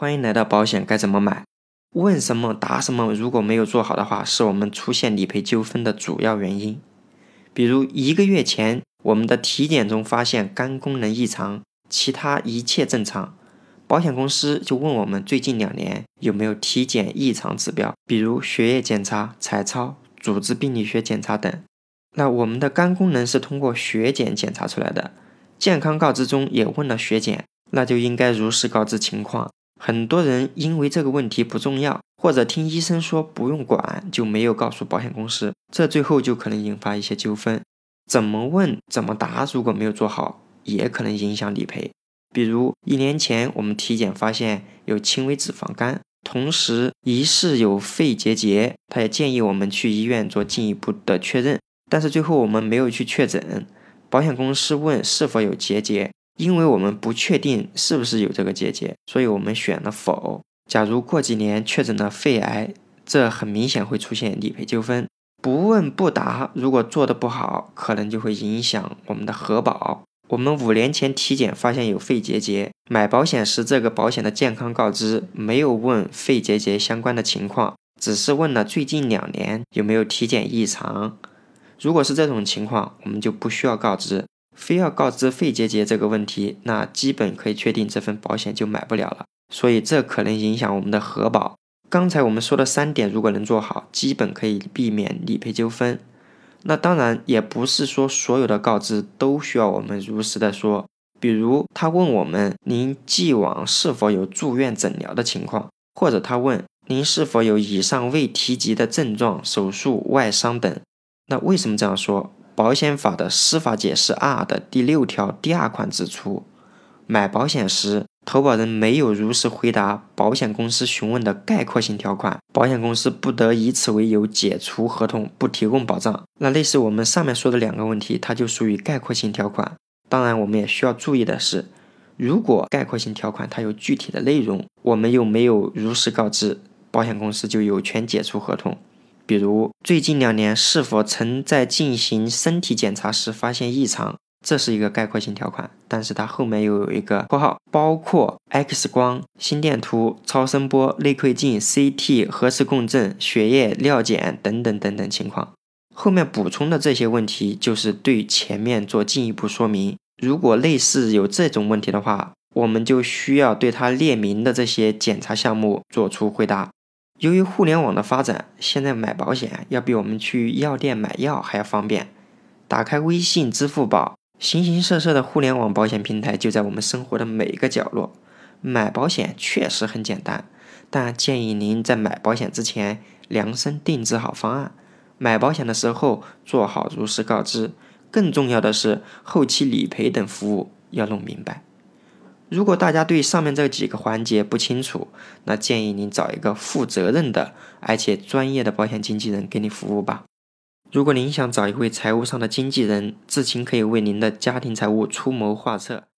欢迎来到保险该怎么买？问什么答什么？如果没有做好的话，是我们出现理赔纠纷的主要原因。比如一个月前，我们的体检中发现肝功能异常，其他一切正常，保险公司就问我们最近两年有没有体检异常指标，比如血液检查、彩超、组织病理学检查等。那我们的肝功能是通过血检检查出来的，健康告知中也问了血检，那就应该如实告知情况。很多人因为这个问题不重要，或者听医生说不用管，就没有告诉保险公司，这最后就可能引发一些纠纷。怎么问怎么答，如果没有做好，也可能影响理赔。比如一年前我们体检发现有轻微脂肪肝，同时疑似有肺结节，他也建议我们去医院做进一步的确认，但是最后我们没有去确诊，保险公司问是否有结节。因为我们不确定是不是有这个结节，所以我们选了否。假如过几年确诊了肺癌，这很明显会出现理赔纠纷。不问不答，如果做的不好，可能就会影响我们的核保。我们五年前体检发现有肺结节，买保险时这个保险的健康告知没有问肺结节相关的情况，只是问了最近两年有没有体检异常。如果是这种情况，我们就不需要告知。非要告知肺结节这个问题，那基本可以确定这份保险就买不了了。所以这可能影响我们的核保。刚才我们说的三点，如果能做好，基本可以避免理赔纠纷。那当然也不是说所有的告知都需要我们如实的说。比如他问我们您既往是否有住院诊疗的情况，或者他问您是否有以上未提及的症状、手术、外伤等。那为什么这样说？保险法的司法解释二的第六条第二款指出，买保险时投保人没有如实回答保险公司询问的概括性条款，保险公司不得以此为由解除合同，不提供保障。那类似我们上面说的两个问题，它就属于概括性条款。当然，我们也需要注意的是，如果概括性条款它有具体的内容，我们又没有如实告知，保险公司就有权解除合同。比如最近两年是否曾在进行身体检查时发现异常，这是一个概括性条款，但是它后面又有一个括号，包括 X 光、心电图、超声波、内窥镜、CT、核磁共振、血液尿检等等等等情况。后面补充的这些问题就是对前面做进一步说明。如果类似有这种问题的话，我们就需要对它列明的这些检查项目做出回答。由于互联网的发展，现在买保险要比我们去药店买药还要方便。打开微信、支付宝，形形色色的互联网保险平台就在我们生活的每一个角落。买保险确实很简单，但建议您在买保险之前量身定制好方案。买保险的时候做好如实告知，更重要的是后期理赔等服务要弄明白。如果大家对上面这几个环节不清楚，那建议您找一个负责任的而且专业的保险经纪人给你服务吧。如果您想找一位财务上的经纪人，至勤可以为您的家庭财务出谋划策。